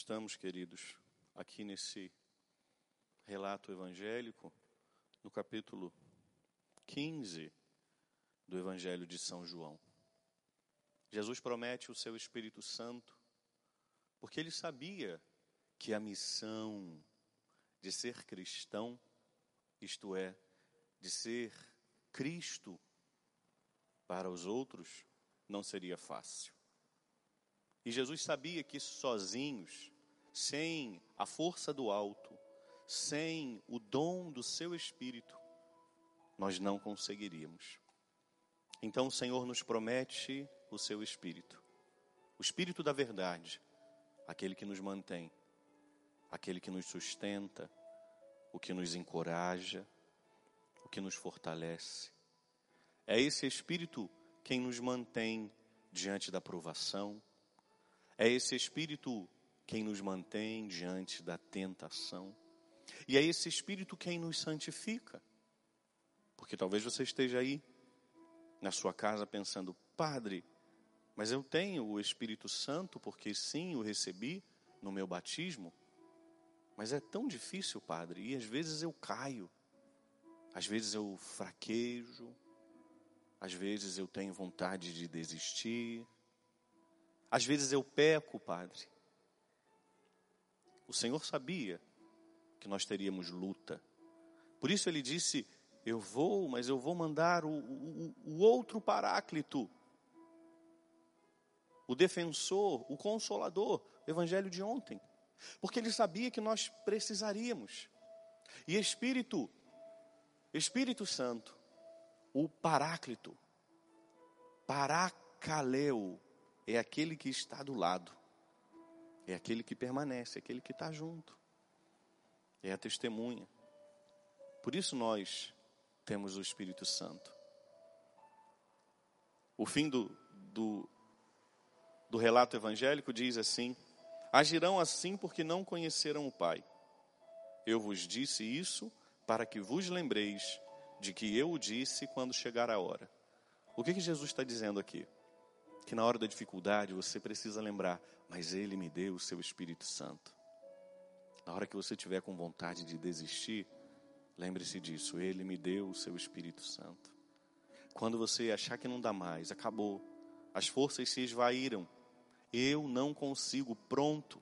Estamos, queridos, aqui nesse relato evangélico, no capítulo 15 do Evangelho de São João. Jesus promete o seu Espírito Santo, porque ele sabia que a missão de ser cristão, isto é, de ser Cristo para os outros, não seria fácil. E Jesus sabia que sozinhos, sem a força do alto, sem o dom do seu Espírito, nós não conseguiríamos. Então o Senhor nos promete o seu Espírito, o Espírito da verdade, aquele que nos mantém, aquele que nos sustenta, o que nos encoraja, o que nos fortalece. É esse Espírito quem nos mantém diante da provação, é esse Espírito quem nos mantém diante da tentação. E é esse Espírito quem nos santifica. Porque talvez você esteja aí na sua casa pensando, Padre, mas eu tenho o Espírito Santo porque sim, o recebi no meu batismo. Mas é tão difícil, Padre, e às vezes eu caio, às vezes eu fraquejo, às vezes eu tenho vontade de desistir. Às vezes eu peco, Padre. O Senhor sabia que nós teríamos luta. Por isso ele disse: Eu vou, mas eu vou mandar o, o, o outro paráclito, o defensor, o consolador, o evangelho de ontem. Porque ele sabia que nós precisaríamos. E Espírito, Espírito Santo, o paráclito, paracaleu, é aquele que está do lado, é aquele que permanece, é aquele que está junto, é a testemunha. Por isso nós temos o Espírito Santo. O fim do, do, do relato evangélico diz assim: Agirão assim porque não conheceram o Pai. Eu vos disse isso para que vos lembreis de que eu o disse quando chegar a hora. O que, que Jesus está dizendo aqui? Que na hora da dificuldade você precisa lembrar, mas Ele me deu o seu Espírito Santo. Na hora que você tiver com vontade de desistir, lembre-se disso, Ele me deu o seu Espírito Santo. Quando você achar que não dá mais, acabou, as forças se esvaíram, eu não consigo, pronto,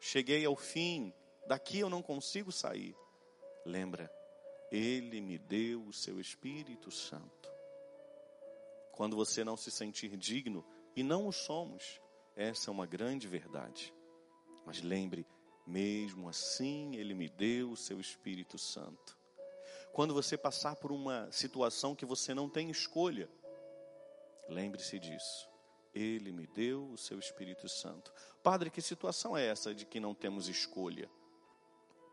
cheguei ao fim, daqui eu não consigo sair. Lembra, Ele me deu o seu Espírito Santo. Quando você não se sentir digno, e não o somos, essa é uma grande verdade. Mas lembre, mesmo assim, Ele me deu o seu Espírito Santo. Quando você passar por uma situação que você não tem escolha, lembre-se disso. Ele me deu o seu Espírito Santo. Padre, que situação é essa de que não temos escolha?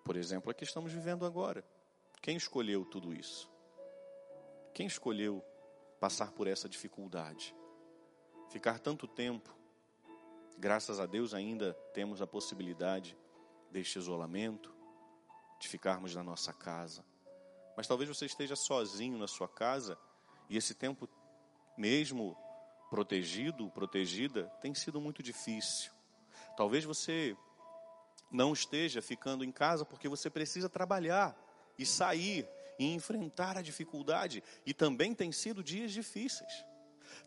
Por exemplo, a que estamos vivendo agora. Quem escolheu tudo isso? Quem escolheu passar por essa dificuldade. Ficar tanto tempo, graças a Deus ainda temos a possibilidade deste isolamento, de ficarmos na nossa casa. Mas talvez você esteja sozinho na sua casa e esse tempo, mesmo protegido, protegida, tem sido muito difícil. Talvez você não esteja ficando em casa porque você precisa trabalhar e sair e enfrentar a dificuldade, e também tem sido dias difíceis.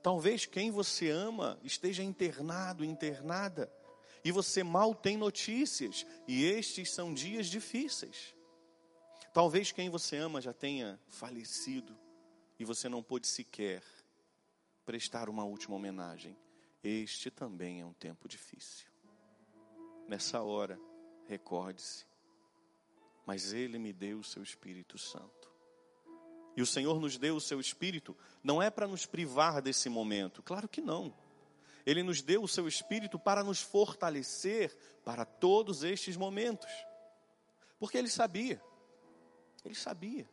Talvez quem você ama esteja internado, internada, e você mal tem notícias, e estes são dias difíceis. Talvez quem você ama já tenha falecido, e você não pôde sequer prestar uma última homenagem. Este também é um tempo difícil. Nessa hora, recorde-se mas Ele me deu o seu Espírito Santo. E o Senhor nos deu o seu Espírito, não é para nos privar desse momento, claro que não. Ele nos deu o seu Espírito para nos fortalecer para todos estes momentos. Porque Ele sabia, Ele sabia,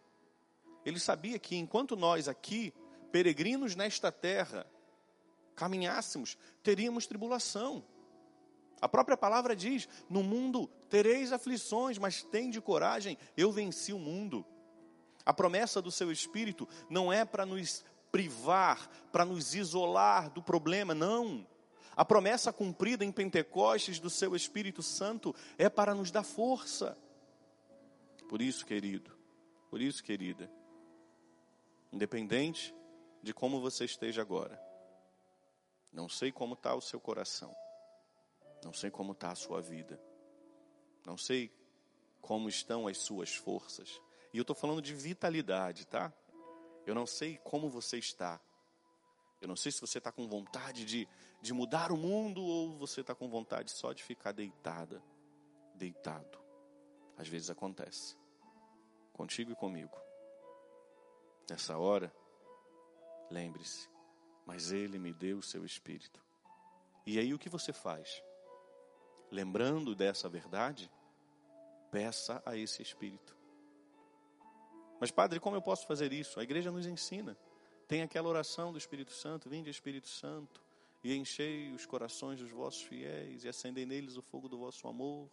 Ele sabia que enquanto nós aqui, peregrinos nesta terra, caminhássemos, teríamos tribulação. A própria palavra diz: No mundo tereis aflições, mas tem de coragem, eu venci o mundo. A promessa do seu espírito não é para nos privar, para nos isolar do problema, não. A promessa cumprida em Pentecostes do seu Espírito Santo é para nos dar força. Por isso, querido, por isso, querida, independente de como você esteja agora, não sei como está o seu coração, não sei como está a sua vida, não sei como estão as suas forças, e eu estou falando de vitalidade, tá? Eu não sei como você está. Eu não sei se você está com vontade de, de mudar o mundo ou você está com vontade só de ficar deitada, deitado. Às vezes acontece. Contigo e comigo. Nessa hora, lembre-se, mas Ele me deu o seu Espírito. E aí o que você faz? Lembrando dessa verdade, peça a esse Espírito. Mas, Padre, como eu posso fazer isso? A igreja nos ensina. Tem aquela oração do Espírito Santo: Vinde, Espírito Santo, e enchei os corações dos vossos fiéis, e acendei neles o fogo do vosso amor.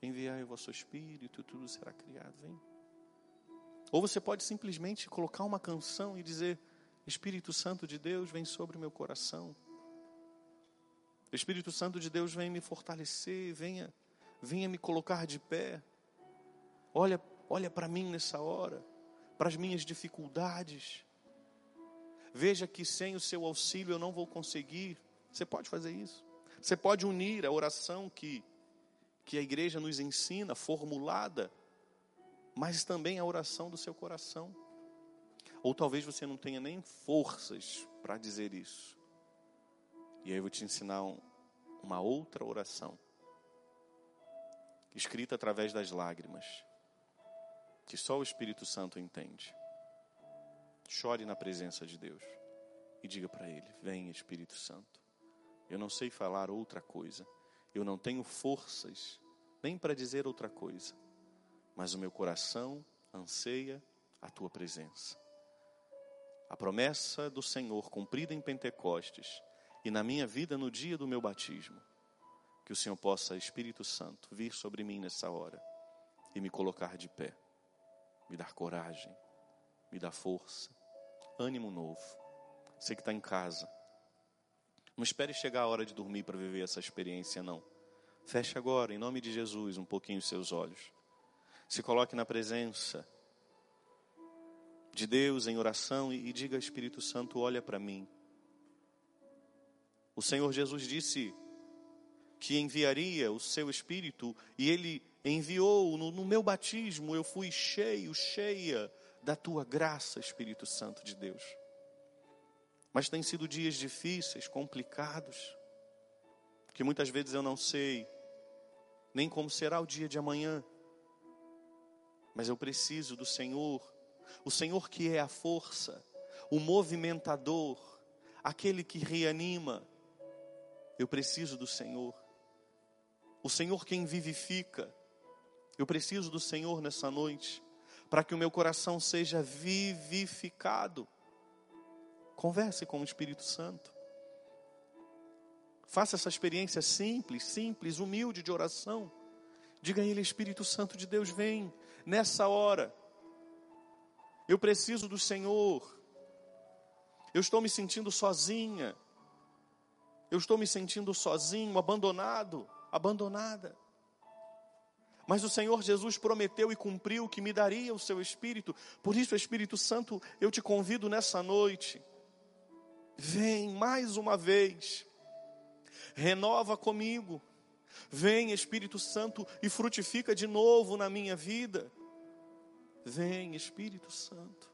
Enviai o vosso Espírito, e tudo será criado. Vem. Ou você pode simplesmente colocar uma canção e dizer: Espírito Santo de Deus, vem sobre o meu coração. O Espírito Santo de Deus vem me fortalecer, venha, venha me colocar de pé. Olha Olha para mim nessa hora, para as minhas dificuldades. Veja que sem o seu auxílio eu não vou conseguir. Você pode fazer isso. Você pode unir a oração que, que a igreja nos ensina, formulada, mas também a oração do seu coração. Ou talvez você não tenha nem forças para dizer isso. E aí eu vou te ensinar um, uma outra oração, escrita através das lágrimas que só o Espírito Santo entende. Chore na presença de Deus e diga para Ele: Vem, Espírito Santo. Eu não sei falar outra coisa, eu não tenho forças nem para dizer outra coisa, mas o meu coração anseia a tua presença. A promessa do Senhor cumprida em Pentecostes e na minha vida no dia do meu batismo, que o Senhor possa, Espírito Santo, vir sobre mim nessa hora e me colocar de pé me dar coragem, me dar força, ânimo novo. Você que está em casa, não espere chegar a hora de dormir para viver essa experiência, não. Feche agora, em nome de Jesus, um pouquinho os seus olhos. Se coloque na presença de Deus em oração e, e diga Espírito Santo, olha para mim. O Senhor Jesus disse que enviaria o seu Espírito e ele enviou no, no meu batismo, eu fui cheio, cheia da tua graça, Espírito Santo de Deus. Mas tem sido dias difíceis, complicados, que muitas vezes eu não sei nem como será o dia de amanhã, mas eu preciso do Senhor, o Senhor que é a força, o movimentador, aquele que reanima. Eu preciso do Senhor, o Senhor quem vivifica, eu preciso do Senhor nessa noite, para que o meu coração seja vivificado. Converse com o Espírito Santo. Faça essa experiência simples, simples, humilde de oração. Diga a Ele, Espírito Santo de Deus, vem nessa hora. Eu preciso do Senhor. Eu estou me sentindo sozinha. Eu estou me sentindo sozinho, abandonado, abandonada. Mas o Senhor Jesus prometeu e cumpriu que me daria o seu Espírito. Por isso, Espírito Santo, eu te convido nessa noite. Vem mais uma vez. Renova comigo. Vem, Espírito Santo, e frutifica de novo na minha vida. Vem, Espírito Santo.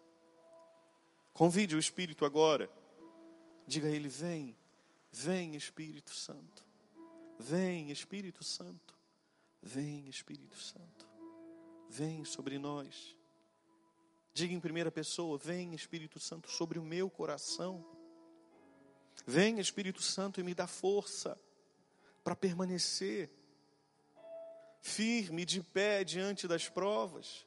Convide o Espírito agora. Diga a ele: Vem, vem, Espírito Santo. Vem, Espírito Santo. Vem, Espírito Santo, vem sobre nós. Diga em primeira pessoa: Vem, Espírito Santo, sobre o meu coração. Vem, Espírito Santo, e me dá força para permanecer firme, de pé diante das provas.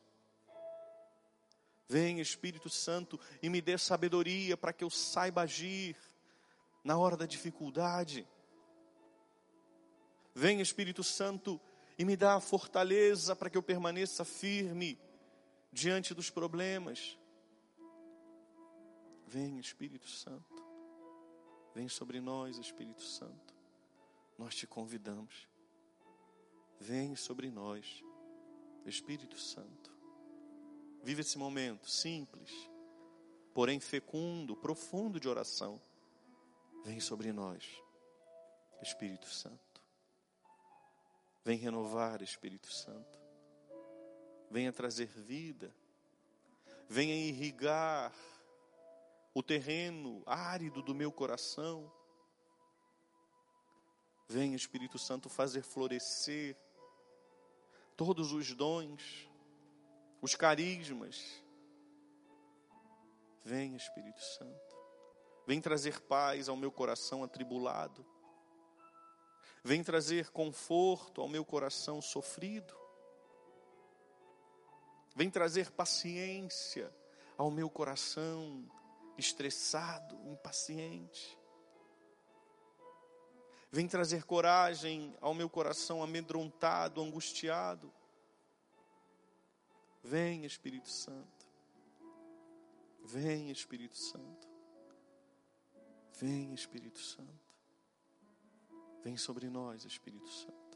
Vem, Espírito Santo, e me dê sabedoria para que eu saiba agir na hora da dificuldade. Vem, Espírito Santo, e me dá a fortaleza para que eu permaneça firme diante dos problemas. Vem, Espírito Santo. Vem sobre nós, Espírito Santo. Nós te convidamos. Vem sobre nós, Espírito Santo. Vive esse momento simples, porém fecundo, profundo de oração. Vem sobre nós, Espírito Santo. Vem renovar, Espírito Santo. Venha trazer vida. Venha irrigar o terreno árido do meu coração. Venha, Espírito Santo, fazer florescer todos os dons, os carismas. Venha, Espírito Santo. Vem trazer paz ao meu coração atribulado. Vem trazer conforto ao meu coração sofrido. Vem trazer paciência ao meu coração estressado, impaciente. Vem trazer coragem ao meu coração amedrontado, angustiado. Vem, Espírito Santo. Vem, Espírito Santo. Vem, Espírito Santo. Vem sobre nós, Espírito Santo.